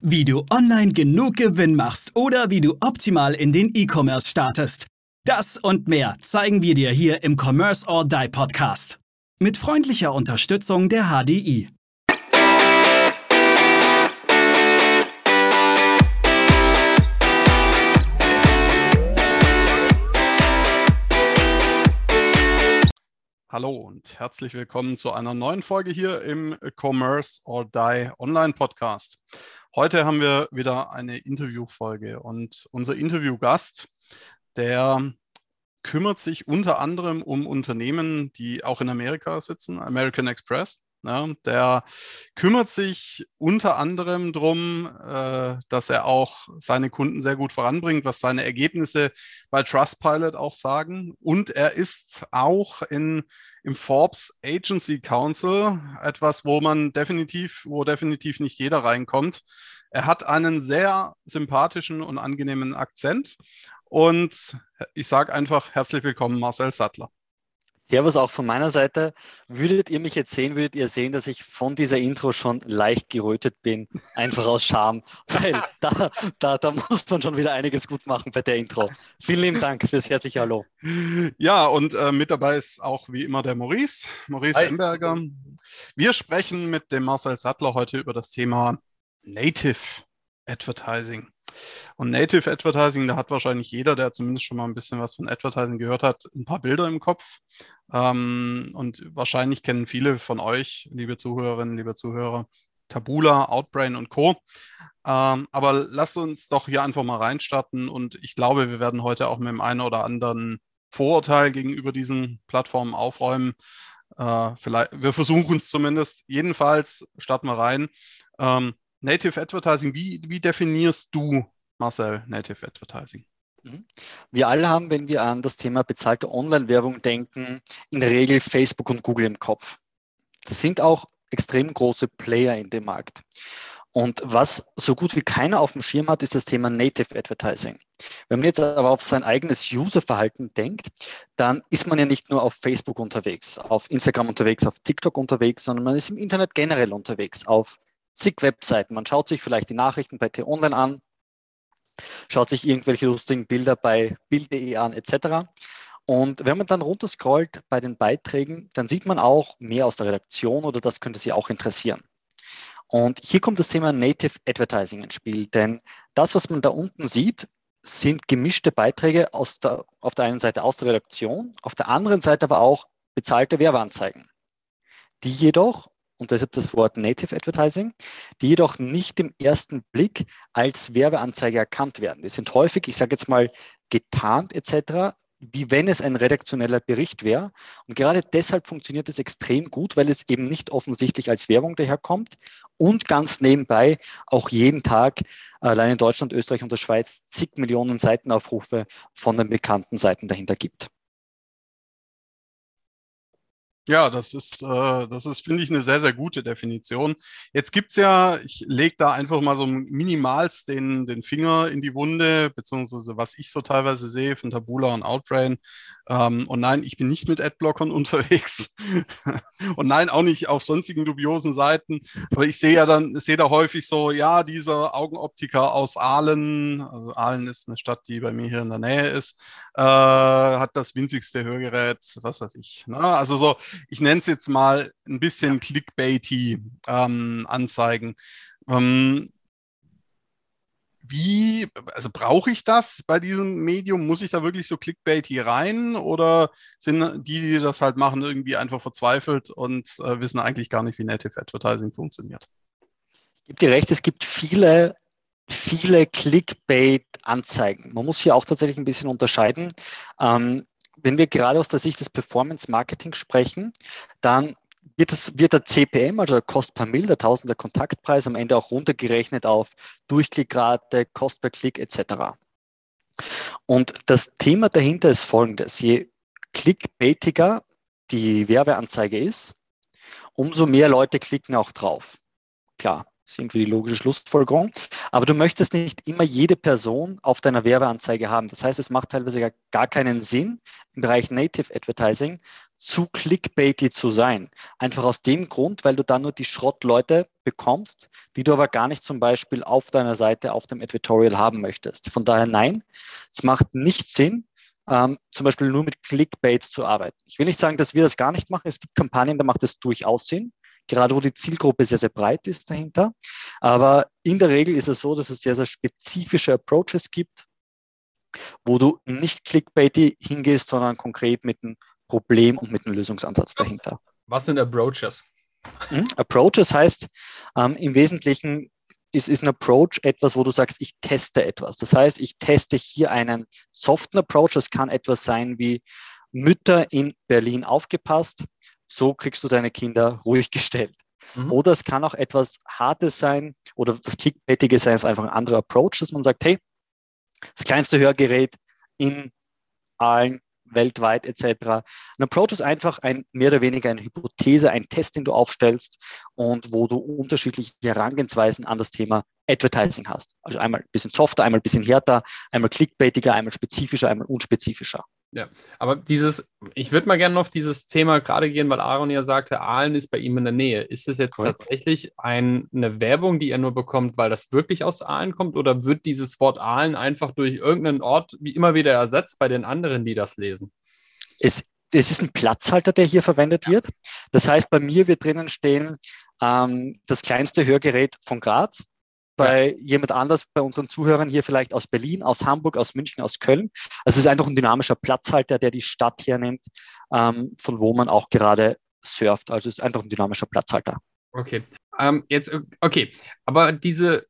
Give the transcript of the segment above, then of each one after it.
Wie du online genug Gewinn machst oder wie du optimal in den E-Commerce startest. Das und mehr zeigen wir dir hier im Commerce or Die Podcast. Mit freundlicher Unterstützung der HDI. Hallo und herzlich willkommen zu einer neuen Folge hier im Commerce or Die Online Podcast. Heute haben wir wieder eine Interviewfolge und unser Interviewgast, der kümmert sich unter anderem um Unternehmen, die auch in Amerika sitzen, American Express. Ja, der kümmert sich unter anderem darum, äh, dass er auch seine Kunden sehr gut voranbringt, was seine Ergebnisse bei Trustpilot auch sagen. Und er ist auch in, im Forbes Agency Council, etwas, wo man definitiv, wo definitiv nicht jeder reinkommt. Er hat einen sehr sympathischen und angenehmen Akzent. Und ich sage einfach herzlich willkommen, Marcel Sattler. Servus auch von meiner Seite. Würdet ihr mich jetzt sehen, würdet ihr sehen, dass ich von dieser Intro schon leicht gerötet bin, einfach aus Scham, weil da, da, da muss man schon wieder einiges gut machen bei der Intro. Vielen lieben Dank fürs herzliche Hallo. Ja, und äh, mit dabei ist auch wie immer der Maurice, Maurice Hi. Emberger. Wir sprechen mit dem Marcel Sattler heute über das Thema Native Advertising. Und Native Advertising, da hat wahrscheinlich jeder, der zumindest schon mal ein bisschen was von Advertising gehört hat, ein paar Bilder im Kopf. Ähm, und wahrscheinlich kennen viele von euch, liebe Zuhörerinnen, liebe Zuhörer, Tabula, Outbrain und Co. Ähm, aber lasst uns doch hier einfach mal reinstarten und ich glaube, wir werden heute auch mit dem einen oder anderen Vorurteil gegenüber diesen Plattformen aufräumen. Äh, vielleicht, wir versuchen es zumindest. Jedenfalls starten wir rein. Ähm, Native Advertising, wie, wie definierst du, Marcel, Native Advertising? Mhm. Wir alle haben, wenn wir an das Thema bezahlte Online-Werbung denken, in der Regel Facebook und Google im Kopf. Das sind auch extrem große Player in dem Markt. Und was so gut wie keiner auf dem Schirm hat, ist das Thema Native Advertising. Wenn man jetzt aber auf sein eigenes Userverhalten denkt, dann ist man ja nicht nur auf Facebook unterwegs, auf Instagram unterwegs, auf TikTok unterwegs, sondern man ist im Internet generell unterwegs, auf zig Webseiten. Man schaut sich vielleicht die Nachrichten bei T-Online an, schaut sich irgendwelche lustigen Bilder bei Bild.de an, etc. Und wenn man dann runterscrollt bei den Beiträgen, dann sieht man auch mehr aus der Redaktion oder das könnte Sie auch interessieren. Und hier kommt das Thema Native Advertising ins Spiel, denn das, was man da unten sieht, sind gemischte Beiträge aus der, auf der einen Seite aus der Redaktion, auf der anderen Seite aber auch bezahlte Werbeanzeigen, die jedoch und deshalb das Wort Native Advertising, die jedoch nicht im ersten Blick als Werbeanzeige erkannt werden. Die sind häufig, ich sage jetzt mal, getarnt etc., wie wenn es ein redaktioneller Bericht wäre. Und gerade deshalb funktioniert es extrem gut, weil es eben nicht offensichtlich als Werbung daherkommt und ganz nebenbei auch jeden Tag allein in Deutschland, Österreich und der Schweiz zig Millionen Seitenaufrufe von den bekannten Seiten dahinter gibt. Ja, das ist, äh, das ist, finde ich, eine sehr, sehr gute Definition. Jetzt gibt es ja, ich lege da einfach mal so minimals den, den Finger in die Wunde, beziehungsweise was ich so teilweise sehe von Tabula und Outbrain. Ähm, und nein, ich bin nicht mit Adblockern unterwegs. und nein, auch nicht auf sonstigen dubiosen Seiten. Aber ich sehe ja dann, sehe da häufig so, ja, dieser Augenoptiker aus Aalen, also Aalen ist eine Stadt, die bei mir hier in der Nähe ist, äh, hat das winzigste Hörgerät, was weiß ich. Ne? Also so, ich nenne es jetzt mal ein bisschen clickbaity ähm, Anzeigen. Ähm, wie, also brauche ich das bei diesem Medium? Muss ich da wirklich so clickbaity rein oder sind die, die das halt machen, irgendwie einfach verzweifelt und äh, wissen eigentlich gar nicht, wie Native Advertising funktioniert? Ich gebe dir recht, es gibt viele, viele Clickbait-Anzeigen. Man muss hier auch tatsächlich ein bisschen unterscheiden. Ähm, wenn wir gerade aus der Sicht des Performance Marketing sprechen, dann wird, das, wird der CPM, also der Cost per Mill, der Tausender Kontaktpreis, am Ende auch runtergerechnet auf Durchklickrate, Cost per Klick etc. Und das Thema dahinter ist folgendes. Je clickbaitiger die Werbeanzeige ist, umso mehr Leute klicken auch drauf. Klar, ist irgendwie die logische Schlussfolgerung. Aber du möchtest nicht immer jede Person auf deiner Werbeanzeige haben. Das heißt, es macht teilweise gar keinen Sinn im Bereich Native Advertising, zu clickbaity zu sein. Einfach aus dem Grund, weil du dann nur die Schrottleute bekommst, die du aber gar nicht zum Beispiel auf deiner Seite auf dem Editorial haben möchtest. Von daher nein, es macht nicht Sinn, ähm, zum Beispiel nur mit Clickbait zu arbeiten. Ich will nicht sagen, dass wir das gar nicht machen. Es gibt Kampagnen, da macht es durchaus Sinn, gerade wo die Zielgruppe sehr, sehr breit ist dahinter. Aber in der Regel ist es so, dass es sehr, sehr spezifische Approaches gibt, wo du nicht clickbaity hingehst, sondern konkret mit einem Problem und mit einem Lösungsansatz dahinter. Was sind Approaches? Mhm. Approaches heißt ähm, im Wesentlichen, ist, ist ein Approach etwas, wo du sagst, ich teste etwas. Das heißt, ich teste hier einen soften Approach. Das kann etwas sein wie Mütter in Berlin aufgepasst. So kriegst du deine Kinder ruhig gestellt. Mhm. Oder es kann auch etwas Hartes sein oder das Clickbaitige sein, ist einfach ein anderer Approach, dass man sagt, hey, das kleinste Hörgerät in allen weltweit etc. Ein Approach ist einfach ein mehr oder weniger eine Hypothese, ein Test, den du aufstellst und wo du unterschiedliche Herangehensweisen an das Thema Advertising hast. Also einmal ein bisschen softer, einmal ein bisschen härter, einmal clickbaitiger, einmal spezifischer, einmal unspezifischer. Ja, aber dieses, ich würde mal gerne auf dieses Thema gerade gehen, weil Aaron ja sagte, Aalen ist bei ihm in der Nähe. Ist es jetzt Correct. tatsächlich ein, eine Werbung, die er nur bekommt, weil das wirklich aus Aalen kommt, oder wird dieses Wort Aalen einfach durch irgendeinen Ort wie immer wieder ersetzt bei den anderen, die das lesen? Es, es ist ein Platzhalter, der hier verwendet ja. wird. Das heißt, bei mir wird drinnen stehen, ähm, das kleinste Hörgerät von Graz bei ja. jemand anders, bei unseren Zuhörern hier vielleicht aus Berlin, aus Hamburg, aus München, aus Köln. Also es ist einfach ein dynamischer Platzhalter, der die Stadt hernimmt, ähm, von wo man auch gerade surft. Also es ist einfach ein dynamischer Platzhalter. Okay. Ähm, jetzt, okay, aber diese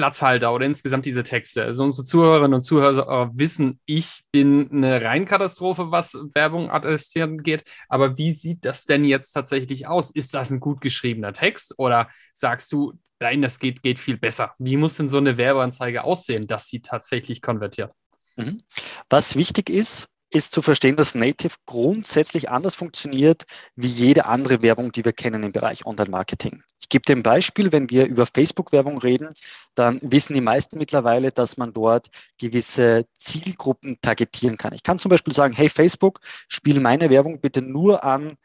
Platzhalter oder insgesamt diese Texte. Also unsere Zuhörerinnen und Zuhörer wissen, ich bin eine Reinkatastrophe, was Werbung attestieren geht. Aber wie sieht das denn jetzt tatsächlich aus? Ist das ein gut geschriebener Text oder sagst du, nein, das geht, geht viel besser? Wie muss denn so eine Werbeanzeige aussehen, dass sie tatsächlich konvertiert? Mhm. Was wichtig ist, ist zu verstehen, dass Native grundsätzlich anders funktioniert wie jede andere Werbung, die wir kennen im Bereich Online-Marketing. Ich gebe dir ein Beispiel, wenn wir über Facebook-Werbung reden, dann wissen die meisten mittlerweile, dass man dort gewisse Zielgruppen targetieren kann. Ich kann zum Beispiel sagen, hey Facebook, spiele meine Werbung bitte nur an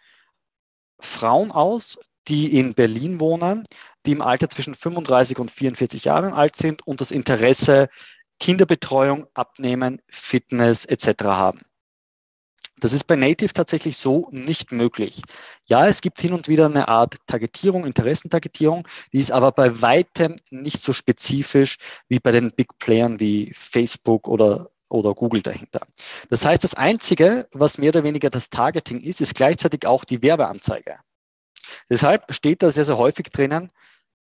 Frauen aus, die in Berlin wohnen, die im Alter zwischen 35 und 44 Jahren alt sind und das Interesse Kinderbetreuung, Abnehmen, Fitness etc. haben. Das ist bei Native tatsächlich so nicht möglich. Ja, es gibt hin und wieder eine Art Targetierung, Interessentargetierung, die ist aber bei weitem nicht so spezifisch wie bei den Big Playern wie Facebook oder oder Google dahinter. Das heißt, das Einzige, was mehr oder weniger das Targeting ist, ist gleichzeitig auch die Werbeanzeige. Deshalb steht da sehr, sehr häufig drinnen,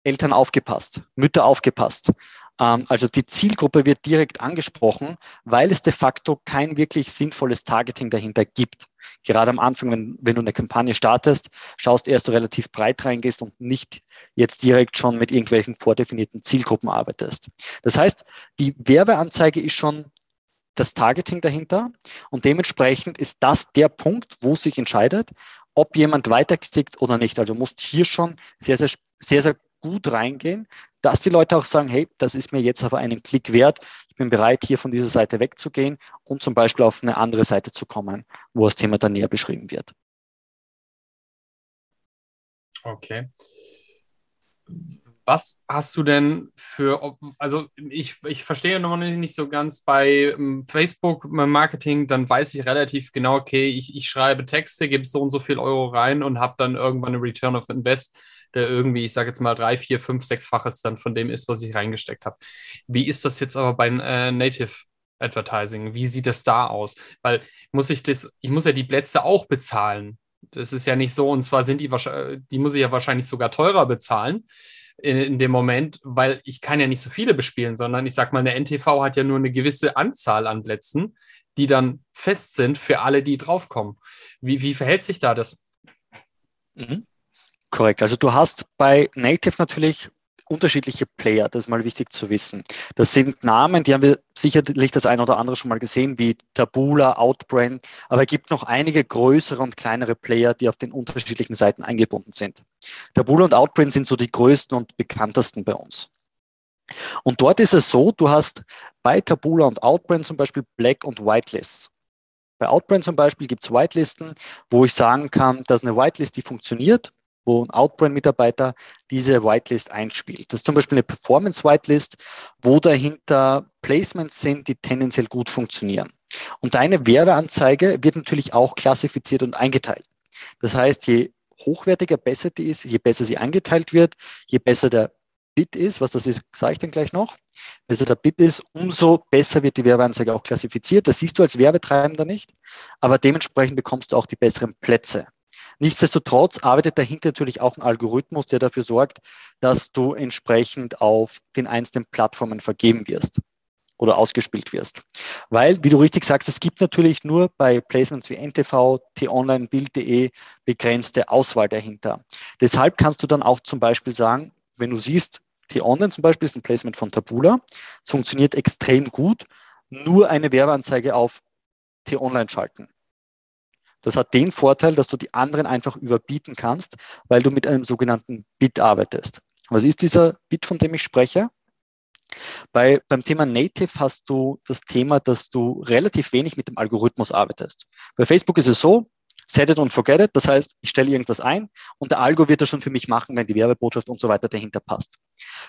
Eltern aufgepasst, Mütter aufgepasst. Ähm, also die Zielgruppe wird direkt angesprochen, weil es de facto kein wirklich sinnvolles Targeting dahinter gibt. Gerade am Anfang, wenn, wenn du eine Kampagne startest, schaust erst du relativ breit reingehst und nicht jetzt direkt schon mit irgendwelchen vordefinierten Zielgruppen arbeitest. Das heißt, die Werbeanzeige ist schon das Targeting dahinter und dementsprechend ist das der Punkt, wo sich entscheidet, ob jemand weiterklickt oder nicht. Also musst hier schon sehr, sehr, sehr, sehr gut reingehen, dass die Leute auch sagen, hey, das ist mir jetzt aber einen Klick wert. Ich bin bereit, hier von dieser Seite wegzugehen und zum Beispiel auf eine andere Seite zu kommen, wo das Thema dann näher beschrieben wird. Okay. Was hast du denn für, also ich, ich verstehe noch nicht so ganz bei ähm, Facebook-Marketing, dann weiß ich relativ genau, okay, ich, ich schreibe Texte, gebe so und so viel Euro rein und habe dann irgendwann eine Return of Invest der irgendwie, ich sage jetzt mal, drei, vier, fünf, sechsfaches dann von dem ist, was ich reingesteckt habe. Wie ist das jetzt aber bei äh, Native Advertising? Wie sieht das da aus? Weil muss ich das, ich muss ja die Plätze auch bezahlen. Das ist ja nicht so, und zwar sind die wahrscheinlich, die muss ich ja wahrscheinlich sogar teurer bezahlen in, in, dem Moment, weil ich kann ja nicht so viele bespielen, sondern ich sag mal, eine NTV hat ja nur eine gewisse Anzahl an Plätzen, die dann fest sind für alle, die draufkommen. Wie, wie verhält sich da das? Mhm. Korrekt. Also du hast bei Native natürlich unterschiedliche Player, das ist mal wichtig zu wissen. Das sind Namen, die haben wir sicherlich das eine oder andere schon mal gesehen, wie Tabula, Outbrain, aber es gibt noch einige größere und kleinere Player, die auf den unterschiedlichen Seiten eingebunden sind. Tabula und Outbrain sind so die größten und bekanntesten bei uns. Und dort ist es so, du hast bei Tabula und Outbrain zum Beispiel Black- und Whitelists. Bei Outbrain zum Beispiel gibt es Whitelisten, wo ich sagen kann, dass eine Whitelist, die funktioniert, wo ein Outbrain-Mitarbeiter diese Whitelist einspielt. Das ist zum Beispiel eine Performance-Whitelist, wo dahinter Placements sind, die tendenziell gut funktionieren. Und deine Werbeanzeige wird natürlich auch klassifiziert und eingeteilt. Das heißt, je hochwertiger, besser die ist, je besser sie eingeteilt wird, je besser der Bit ist, was das ist, sage ich dann gleich noch. Besser der Bit ist, umso besser wird die Werbeanzeige auch klassifiziert. Das siehst du als Werbetreibender nicht, aber dementsprechend bekommst du auch die besseren Plätze. Nichtsdestotrotz arbeitet dahinter natürlich auch ein Algorithmus, der dafür sorgt, dass du entsprechend auf den einzelnen Plattformen vergeben wirst oder ausgespielt wirst. Weil, wie du richtig sagst, es gibt natürlich nur bei Placements wie NTV, T-Online, Bild.de begrenzte Auswahl dahinter. Deshalb kannst du dann auch zum Beispiel sagen, wenn du siehst, T-Online zum Beispiel ist ein Placement von Tabula, es funktioniert extrem gut, nur eine Werbeanzeige auf T-Online schalten. Das hat den Vorteil, dass du die anderen einfach überbieten kannst, weil du mit einem sogenannten Bit arbeitest. Was ist dieser Bit, von dem ich spreche? Bei, beim Thema Native hast du das Thema, dass du relativ wenig mit dem Algorithmus arbeitest. Bei Facebook ist es so, set it und forget it. Das heißt, ich stelle irgendwas ein und der Algo wird das schon für mich machen, wenn die Werbebotschaft und so weiter dahinter passt.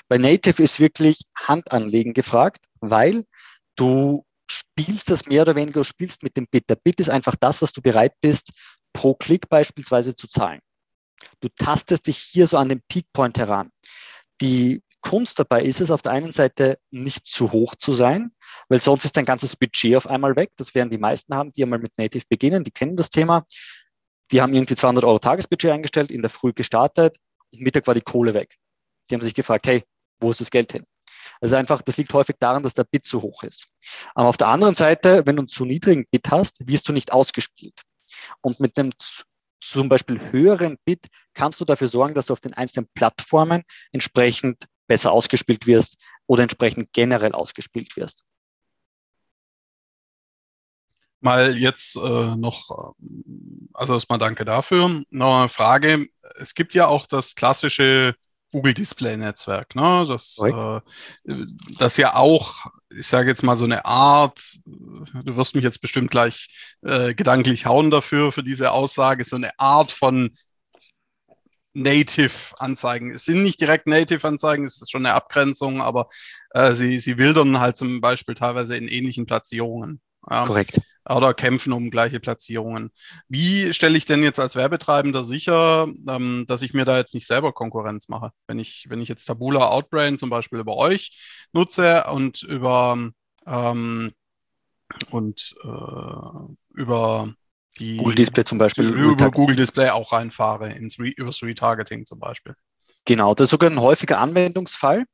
Bei Native ist wirklich Handanlegen gefragt, weil du spielst das mehr oder weniger, spielst mit dem Bit. Der Bit ist einfach das, was du bereit bist, pro Klick beispielsweise zu zahlen. Du tastest dich hier so an den Peakpoint heran. Die Kunst dabei ist es, auf der einen Seite nicht zu hoch zu sein, weil sonst ist dein ganzes Budget auf einmal weg. Das werden die meisten haben, die einmal mit Native beginnen, die kennen das Thema. Die haben irgendwie 200 Euro Tagesbudget eingestellt, in der Früh gestartet Mittag war die Kohle weg. Die haben sich gefragt, hey, wo ist das Geld hin? Also einfach, das liegt häufig daran, dass der Bit zu hoch ist. Aber auf der anderen Seite, wenn du einen zu niedrigen Bit hast, wirst du nicht ausgespielt. Und mit einem zum Beispiel höheren Bit kannst du dafür sorgen, dass du auf den einzelnen Plattformen entsprechend besser ausgespielt wirst oder entsprechend generell ausgespielt wirst. Mal jetzt äh, noch, also erstmal danke dafür. Noch eine Frage. Es gibt ja auch das klassische Google Display Netzwerk, ne? Das, äh, das ja auch, ich sage jetzt mal so eine Art, du wirst mich jetzt bestimmt gleich äh, gedanklich hauen dafür, für diese Aussage, so eine Art von Native-Anzeigen. Es sind nicht direkt Native-Anzeigen, es ist schon eine Abgrenzung, aber äh, sie, sie wildern halt zum Beispiel teilweise in ähnlichen Platzierungen. Ja. Korrekt. Oder kämpfen um gleiche Platzierungen. Wie stelle ich denn jetzt als Werbetreibender sicher, ähm, dass ich mir da jetzt nicht selber Konkurrenz mache? Wenn ich, wenn ich jetzt Tabula Outbrain zum Beispiel über euch nutze und über ähm, und äh, über die Google Display zum Beispiel. Über Google Display auch reinfahre, ins Re übers Retargeting zum Beispiel. Genau, das ist sogar ein häufiger Anwendungsfall,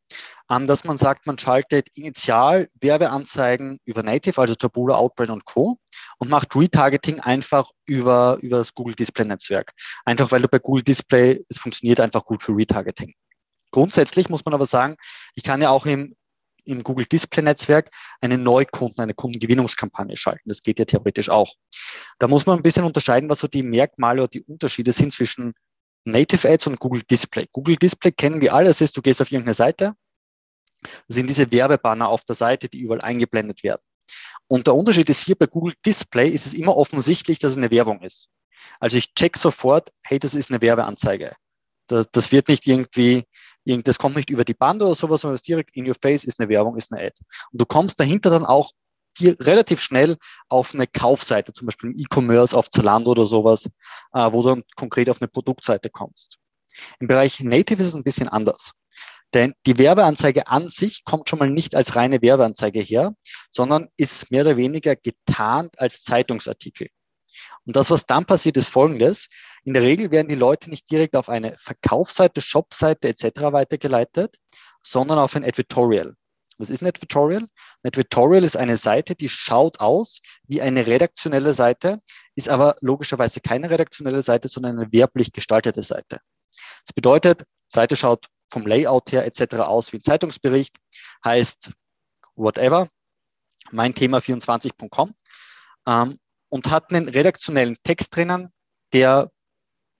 ähm, dass man sagt, man schaltet initial Werbeanzeigen über Native, also Taboola, Outbrain und Co. und macht Retargeting einfach über, über das Google Display Netzwerk. Einfach weil du bei Google Display, es funktioniert einfach gut für Retargeting. Grundsätzlich muss man aber sagen, ich kann ja auch im im Google Display Netzwerk eine Neukunden, eine Kundengewinnungskampagne schalten. Das geht ja theoretisch auch. Da muss man ein bisschen unterscheiden, was so die Merkmale oder die Unterschiede sind zwischen Native Ads und Google Display. Google Display kennen wir alle. Das ist, du gehst auf irgendeine Seite, sind diese Werbebanner auf der Seite, die überall eingeblendet werden. Und der Unterschied ist hier bei Google Display ist es immer offensichtlich, dass es eine Werbung ist. Also ich check sofort, hey, das ist eine Werbeanzeige. Das, das wird nicht irgendwie das kommt nicht über die Bande oder sowas, sondern es direkt in your face, ist eine Werbung, ist eine Ad. Und du kommst dahinter dann auch hier relativ schnell auf eine Kaufseite, zum Beispiel im E-Commerce, auf Zalando oder sowas, äh, wo du dann konkret auf eine Produktseite kommst. Im Bereich Native ist es ein bisschen anders. Denn die Werbeanzeige an sich kommt schon mal nicht als reine Werbeanzeige her, sondern ist mehr oder weniger getarnt als Zeitungsartikel. Und das, was dann passiert, ist folgendes. In der Regel werden die Leute nicht direkt auf eine Verkaufsseite, Shopseite etc. weitergeleitet, sondern auf ein Advertorial. Was ist ein Advertorial? Ein Advertorial ist eine Seite, die schaut aus wie eine redaktionelle Seite, ist aber logischerweise keine redaktionelle Seite, sondern eine werblich gestaltete Seite. Das bedeutet, Seite schaut vom Layout her etc. aus wie ein Zeitungsbericht, heißt whatever, mein Thema 24.com ähm, und hat einen redaktionellen Text drinnen, der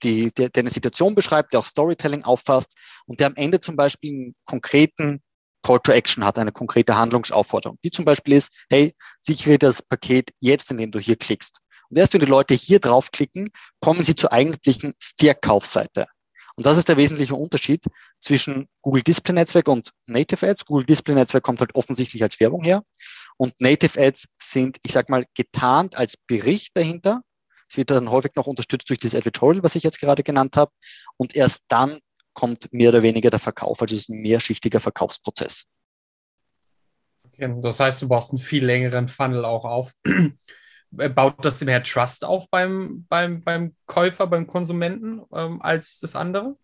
die, der, der eine Situation beschreibt, der auch Storytelling auffasst und der am Ende zum Beispiel einen konkreten Call to Action hat, eine konkrete Handlungsaufforderung. Die zum Beispiel ist, hey, sichere das Paket jetzt, indem du hier klickst. Und erst wenn die Leute hier draufklicken, kommen sie zur eigentlichen Verkaufsseite. Und das ist der wesentliche Unterschied zwischen Google Display Netzwerk und Native Ads. Google Display Netzwerk kommt halt offensichtlich als Werbung her. Und Native Ads sind, ich sag mal, getarnt als Bericht dahinter. Es wird dann häufig noch unterstützt durch das Editorial, was ich jetzt gerade genannt habe. Und erst dann kommt mehr oder weniger der Verkauf. Also es ist ein mehrschichtiger Verkaufsprozess. Okay, das heißt, du baust einen viel längeren Funnel auch auf. Baut das mehr Trust auf beim, beim, beim Käufer, beim Konsumenten ähm, als das andere?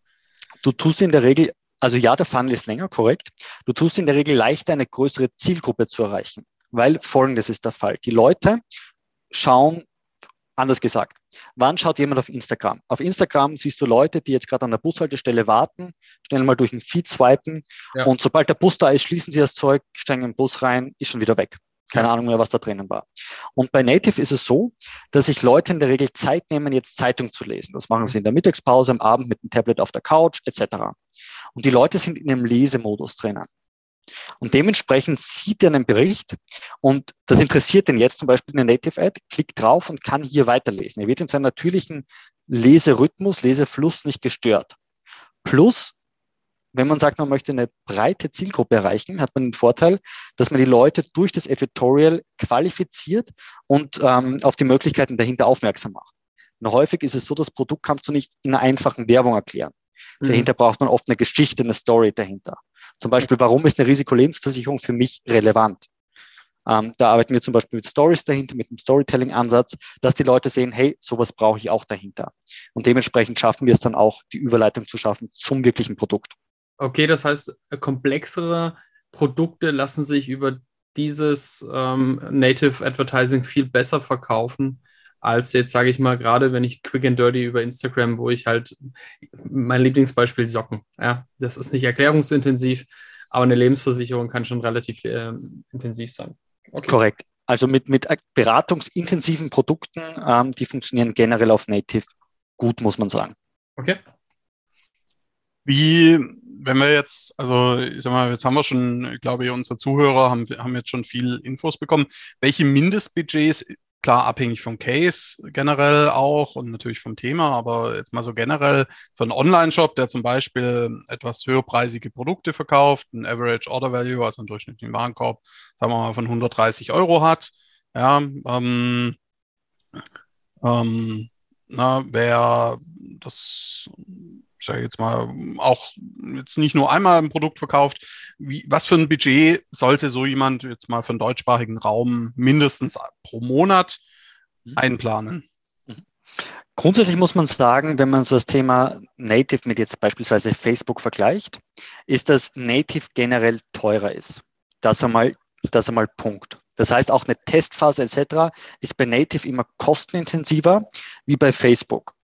Du tust in der Regel, also ja, der Funnel ist länger, korrekt. Du tust in der Regel leichter, eine größere Zielgruppe zu erreichen, weil folgendes ist der Fall. Die Leute schauen Anders gesagt, wann schaut jemand auf Instagram? Auf Instagram siehst du Leute, die jetzt gerade an der Bushaltestelle warten, schnell mal durch den Feed swipen ja. und sobald der Bus da ist, schließen sie das Zeug, steigen in den Bus rein, ist schon wieder weg. Keine ja. Ahnung mehr, was da drinnen war. Und bei Native ist es so, dass sich Leute in der Regel Zeit nehmen, jetzt Zeitung zu lesen. Das machen sie in der Mittagspause, am Abend mit dem Tablet auf der Couch etc. Und die Leute sind in einem Lesemodus drinnen. Und dementsprechend sieht er einen Bericht und das interessiert ihn jetzt zum Beispiel eine Native Ad, klickt drauf und kann hier weiterlesen. Er wird in seinem natürlichen Leserhythmus, Lesefluss nicht gestört. Plus, wenn man sagt, man möchte eine breite Zielgruppe erreichen, hat man den Vorteil, dass man die Leute durch das Editorial qualifiziert und ähm, auf die Möglichkeiten dahinter aufmerksam macht. Und häufig ist es so, das Produkt kannst du nicht in einer einfachen Werbung erklären. Mhm. Dahinter braucht man oft eine Geschichte, eine Story dahinter. Zum Beispiel, warum ist eine Risikolebensversicherung für mich relevant? Ähm, da arbeiten wir zum Beispiel mit Stories dahinter, mit einem Storytelling-Ansatz, dass die Leute sehen, hey, sowas brauche ich auch dahinter. Und dementsprechend schaffen wir es dann auch, die Überleitung zu schaffen zum wirklichen Produkt. Okay, das heißt, komplexere Produkte lassen sich über dieses ähm, Native Advertising viel besser verkaufen als jetzt, sage ich mal, gerade wenn ich quick and dirty über Instagram, wo ich halt mein Lieblingsbeispiel Socken. Ja, das ist nicht erklärungsintensiv, aber eine Lebensversicherung kann schon relativ äh, intensiv sein. Okay. Korrekt. Also mit, mit beratungsintensiven Produkten, ähm, die funktionieren generell auf Native gut, muss man sagen. Okay. Wie, wenn wir jetzt, also ich sag mal, jetzt haben wir schon, glaube ich, unsere Zuhörer haben, haben jetzt schon viel Infos bekommen. Welche Mindestbudgets klar abhängig vom Case generell auch und natürlich vom Thema, aber jetzt mal so generell für einen Online-Shop, der zum Beispiel etwas höherpreisige Produkte verkauft, ein Average Order Value, also einen durchschnittlichen Warenkorb, sagen wir mal von 130 Euro hat, ja, ähm, ähm, na, wer das sage jetzt mal, auch jetzt nicht nur einmal ein Produkt verkauft. Wie, was für ein Budget sollte so jemand jetzt mal für den deutschsprachigen Raum mindestens pro Monat mhm. einplanen? Mhm. Grundsätzlich muss man sagen, wenn man so das Thema Native mit jetzt beispielsweise Facebook vergleicht, ist, dass Native generell teurer ist. Das einmal, das einmal Punkt. Das heißt, auch eine Testphase etc. ist bei Native immer kostenintensiver wie bei Facebook.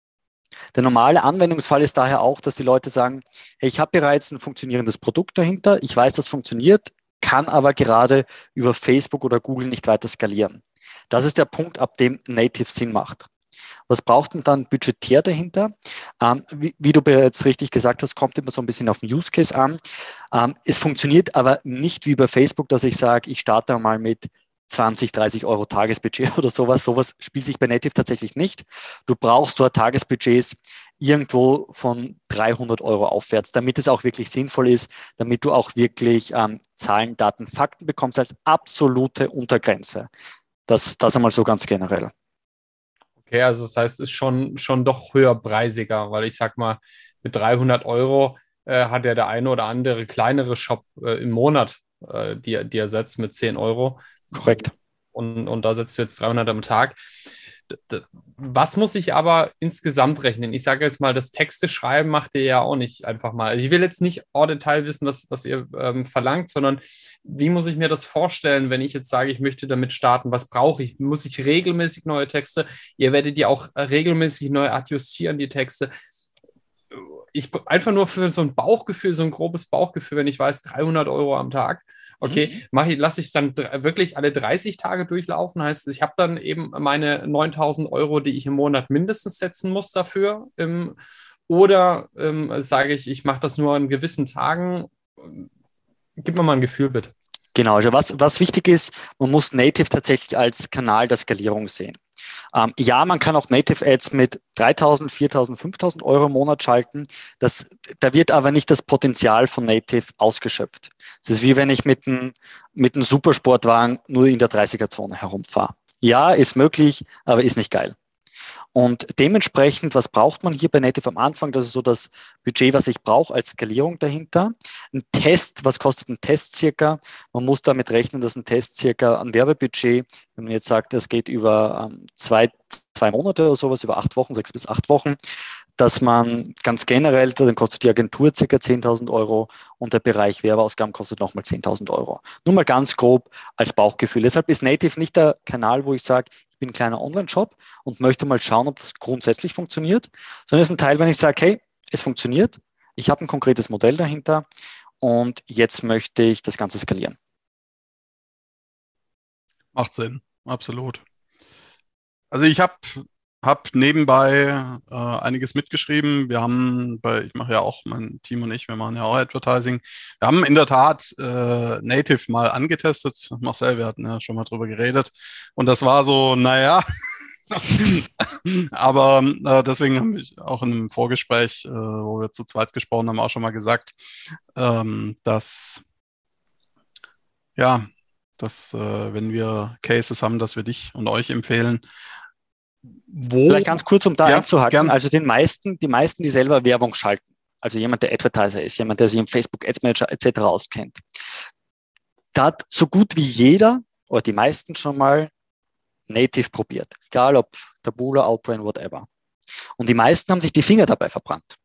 Der normale Anwendungsfall ist daher auch, dass die Leute sagen, hey, ich habe bereits ein funktionierendes Produkt dahinter, ich weiß, das funktioniert, kann aber gerade über Facebook oder Google nicht weiter skalieren. Das ist der Punkt, ab dem Native Sinn macht. Was braucht denn dann budgetär dahinter? Ähm, wie, wie, du bereits richtig gesagt hast, kommt immer so ein bisschen auf den Use Case an. Ähm, es funktioniert aber nicht wie bei Facebook, dass ich sage, ich starte mal mit 20, 30 Euro Tagesbudget oder sowas. Sowas spielt sich bei Native tatsächlich nicht. Du brauchst dort Tagesbudgets irgendwo von 300 Euro aufwärts, damit es auch wirklich sinnvoll ist, damit du auch wirklich ähm, Zahlen, Daten, Fakten bekommst als absolute Untergrenze. Das, das einmal so ganz generell. Okay, also das heißt, es ist schon, schon doch höherpreisiger, weil ich sag mal, mit 300 Euro äh, hat ja der eine oder andere kleinere Shop äh, im Monat, äh, die, die er mit 10 Euro. Korrekt. Und, und da setzt du jetzt 300 am Tag. Was muss ich aber insgesamt rechnen? Ich sage jetzt mal, das Texte schreiben macht ihr ja auch nicht einfach mal. Also ich will jetzt nicht au Detail wissen, was, was ihr ähm, verlangt, sondern wie muss ich mir das vorstellen, wenn ich jetzt sage, ich möchte damit starten? Was brauche ich? Muss ich regelmäßig neue Texte? Ihr werdet ja auch regelmäßig neu adjustieren, die Texte. Ich einfach nur für so ein Bauchgefühl, so ein grobes Bauchgefühl, wenn ich weiß, 300 Euro am Tag Okay, mhm. mache ich, lasse ich es dann wirklich alle 30 Tage durchlaufen. Heißt, ich habe dann eben meine 9000 Euro, die ich im Monat mindestens setzen muss dafür. Ähm, oder ähm, sage ich, ich mache das nur an gewissen Tagen. Gib mir mal ein Gefühl, bitte. Genau, also was, was wichtig ist, man muss Native tatsächlich als Kanal der Skalierung sehen. Ähm, ja, man kann auch Native Ads mit 3000, 4000, 5000 Euro im Monat schalten. Das, da wird aber nicht das Potenzial von Native ausgeschöpft. Es ist wie wenn ich mit einem, mit einem Supersportwagen nur in der 30er-Zone herumfahre. Ja, ist möglich, aber ist nicht geil. Und dementsprechend, was braucht man hier bei Native am Anfang? Das ist so das Budget, was ich brauche als Skalierung dahinter. Ein Test, was kostet ein Test circa? Man muss damit rechnen, dass ein Test circa ein Werbebudget, wenn man jetzt sagt, das geht über ähm, zwei, zwei Monate oder sowas, über acht Wochen, sechs bis acht Wochen, dass man ganz generell, dann kostet die Agentur circa 10.000 Euro und der Bereich Werbeausgaben kostet nochmal 10.000 Euro. Nur mal ganz grob als Bauchgefühl. Deshalb ist Native nicht der Kanal, wo ich sage, bin ein kleiner Online-Shop und möchte mal schauen, ob das grundsätzlich funktioniert, sondern es ist ein Teil, wenn ich sage, hey, es funktioniert, ich habe ein konkretes Modell dahinter und jetzt möchte ich das Ganze skalieren. Macht Sinn, absolut. Also ich habe habe nebenbei äh, einiges mitgeschrieben. Wir haben bei, ich mache ja auch, mein Team und ich, wir machen ja auch Advertising. Wir haben in der Tat äh, Native mal angetestet. Marcel, wir hatten ja schon mal drüber geredet. Und das war so, naja. Aber äh, deswegen habe ich auch in einem Vorgespräch, äh, wo wir zu zweit gesprochen haben, auch schon mal gesagt, ähm, dass ja, dass äh, wenn wir Cases haben, dass wir dich und euch empfehlen, wo, Vielleicht ganz kurz, um da ja, einzuhaken. Gern. Also den meisten, die meisten, die selber Werbung schalten, also jemand, der Advertiser ist, jemand, der sich im Facebook Ads Manager etc. auskennt, da hat so gut wie jeder oder die meisten schon mal Native probiert. Egal ob Tabula, Outbrain, whatever. Und die meisten haben sich die Finger dabei verbrannt.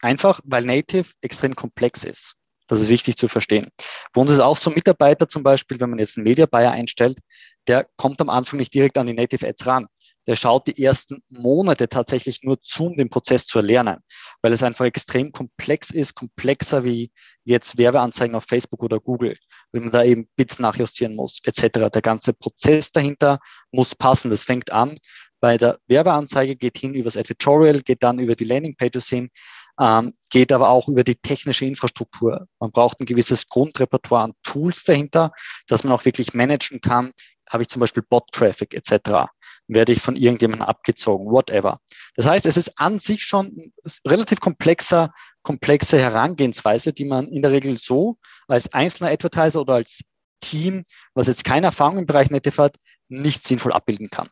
Einfach, weil Native extrem komplex ist. Das ist wichtig zu verstehen. Bei uns ist auch so ein Mitarbeiter zum Beispiel, wenn man jetzt einen Media Buyer einstellt, der kommt am Anfang nicht direkt an die Native Ads ran der schaut die ersten Monate tatsächlich nur zu, um den Prozess zu erlernen, weil es einfach extrem komplex ist, komplexer wie jetzt Werbeanzeigen auf Facebook oder Google, wenn man da eben Bits nachjustieren muss, etc. Der ganze Prozess dahinter muss passen. Das fängt an bei der Werbeanzeige, geht hin über das Editorial, geht dann über die Landingpages hin, ähm, geht aber auch über die technische Infrastruktur. Man braucht ein gewisses Grundrepertoire an Tools dahinter, dass man auch wirklich managen kann. Habe ich zum Beispiel Bot-Traffic etc werde ich von irgendjemandem abgezogen, whatever. Das heißt, es ist an sich schon relativ komplexer, komplexe Herangehensweise, die man in der Regel so als einzelner Advertiser oder als Team, was jetzt keine Erfahrung im Bereich Native hat, nicht sinnvoll abbilden kann.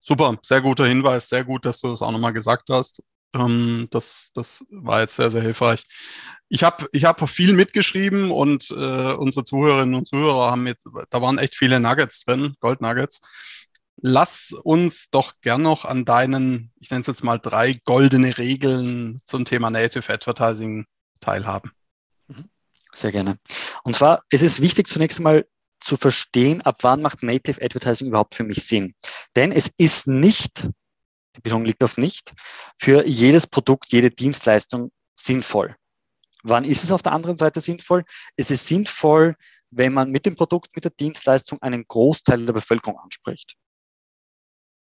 Super, sehr guter Hinweis, sehr gut, dass du das auch nochmal gesagt hast. Ähm, das, das war jetzt sehr, sehr hilfreich. Ich habe ich hab viel mitgeschrieben und äh, unsere Zuhörerinnen und Zuhörer haben jetzt, da waren echt viele Nuggets drin, Gold Nuggets. Lass uns doch gern noch an deinen, ich nenne es jetzt mal drei goldene Regeln zum Thema Native Advertising teilhaben. Mhm. Sehr gerne. Und zwar, es ist wichtig zunächst einmal zu verstehen, ab wann macht Native Advertising überhaupt für mich Sinn. Denn es ist nicht die Betonung liegt auf nicht, für jedes Produkt, jede Dienstleistung sinnvoll. Wann ist es auf der anderen Seite sinnvoll? Es ist sinnvoll, wenn man mit dem Produkt, mit der Dienstleistung einen Großteil der Bevölkerung anspricht.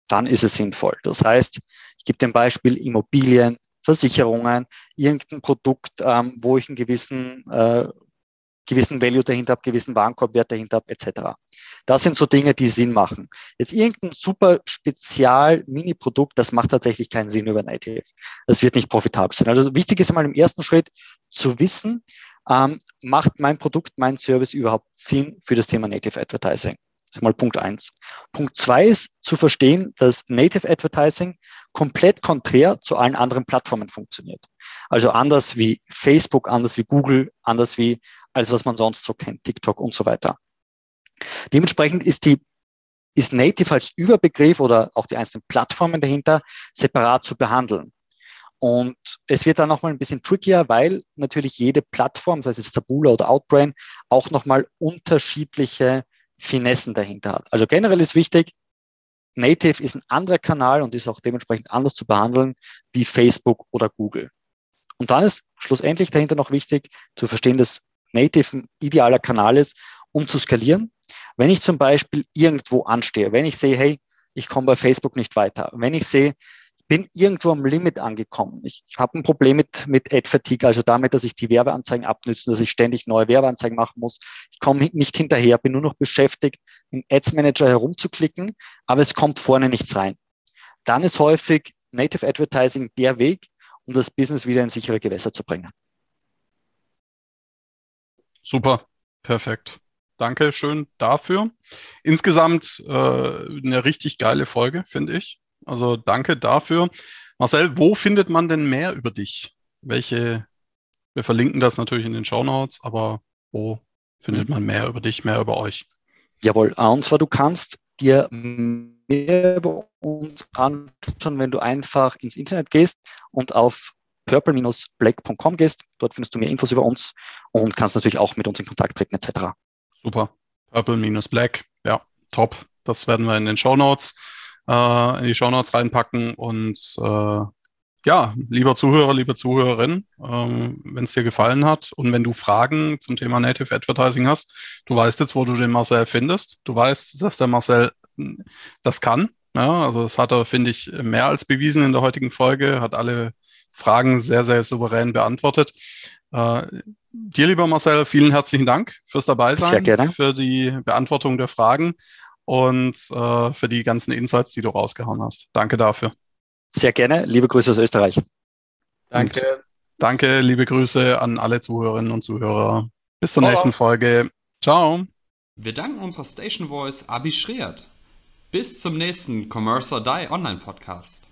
Dann ist es sinnvoll. Das heißt, ich gebe dem Beispiel Immobilien, Versicherungen, irgendein Produkt, ähm, wo ich einen gewissen äh, gewissen Value dahinter habe, gewissen Warenkorbwert dahinter habe, etc. Das sind so Dinge, die Sinn machen. Jetzt irgendein super Spezial-Mini-Produkt, das macht tatsächlich keinen Sinn über Native. Das wird nicht profitabel sein. Also wichtig ist einmal im ersten Schritt zu wissen, ähm, macht mein Produkt, mein Service überhaupt Sinn für das Thema Native Advertising? Das ist mal Punkt eins. Punkt zwei ist zu verstehen, dass Native Advertising komplett konträr zu allen anderen Plattformen funktioniert. Also anders wie Facebook, anders wie Google, anders wie alles, was man sonst so kennt, TikTok und so weiter. Dementsprechend ist die ist Native als Überbegriff oder auch die einzelnen Plattformen dahinter separat zu behandeln. Und es wird dann nochmal ein bisschen trickier, weil natürlich jede Plattform, sei es Tabula oder Outbrain, auch nochmal unterschiedliche Finessen dahinter hat. Also generell ist wichtig, Native ist ein anderer Kanal und ist auch dementsprechend anders zu behandeln wie Facebook oder Google. Und dann ist schlussendlich dahinter noch wichtig zu verstehen, dass Native ein idealer Kanal ist, um zu skalieren. Wenn ich zum Beispiel irgendwo anstehe, wenn ich sehe, hey, ich komme bei Facebook nicht weiter, wenn ich sehe, ich bin irgendwo am Limit angekommen. Ich, ich habe ein Problem mit, mit Ad-Fatigue, also damit, dass ich die Werbeanzeigen abnütze, dass ich ständig neue Werbeanzeigen machen muss. Ich komme nicht hinterher, bin nur noch beschäftigt, im Ads Manager herumzuklicken, aber es kommt vorne nichts rein. Dann ist häufig Native Advertising der Weg, um das Business wieder in sichere Gewässer zu bringen. Super, perfekt. Danke schön dafür. Insgesamt äh, eine richtig geile Folge, finde ich. Also danke dafür. Marcel, wo findet man denn mehr über dich? Welche, wir verlinken das natürlich in den Show Notes, aber wo findet man mehr über dich, mehr über euch? Jawohl, äh, und zwar du kannst dir mehr über uns anschauen, wenn du einfach ins Internet gehst und auf purple-black.com gehst. Dort findest du mehr Infos über uns und kannst natürlich auch mit uns in Kontakt treten etc. Super. Purple-Black. Ja, top. Das werden wir in den Show Notes, äh, in die Show Notes reinpacken. Und äh, ja, lieber Zuhörer, liebe Zuhörerin, ähm, wenn es dir gefallen hat und wenn du Fragen zum Thema Native Advertising hast, du weißt jetzt, wo du den Marcel findest. Du weißt, dass der Marcel hm, das kann. Ja, also das hat er, finde ich, mehr als bewiesen in der heutigen Folge, hat alle Fragen sehr, sehr souverän beantwortet. Äh, dir, lieber Marcel, vielen herzlichen Dank fürs Dabeisein, Sehr gerne. für die Beantwortung der Fragen und äh, für die ganzen Insights, die du rausgehauen hast. Danke dafür. Sehr gerne. Liebe Grüße aus Österreich. Danke. Und danke, liebe Grüße an alle Zuhörerinnen und Zuhörer. Bis zur Ciao. nächsten Folge. Ciao. Wir danken unserer Station Voice Abi Schreert. Bis zum nächsten Commerce or Die Online Podcast.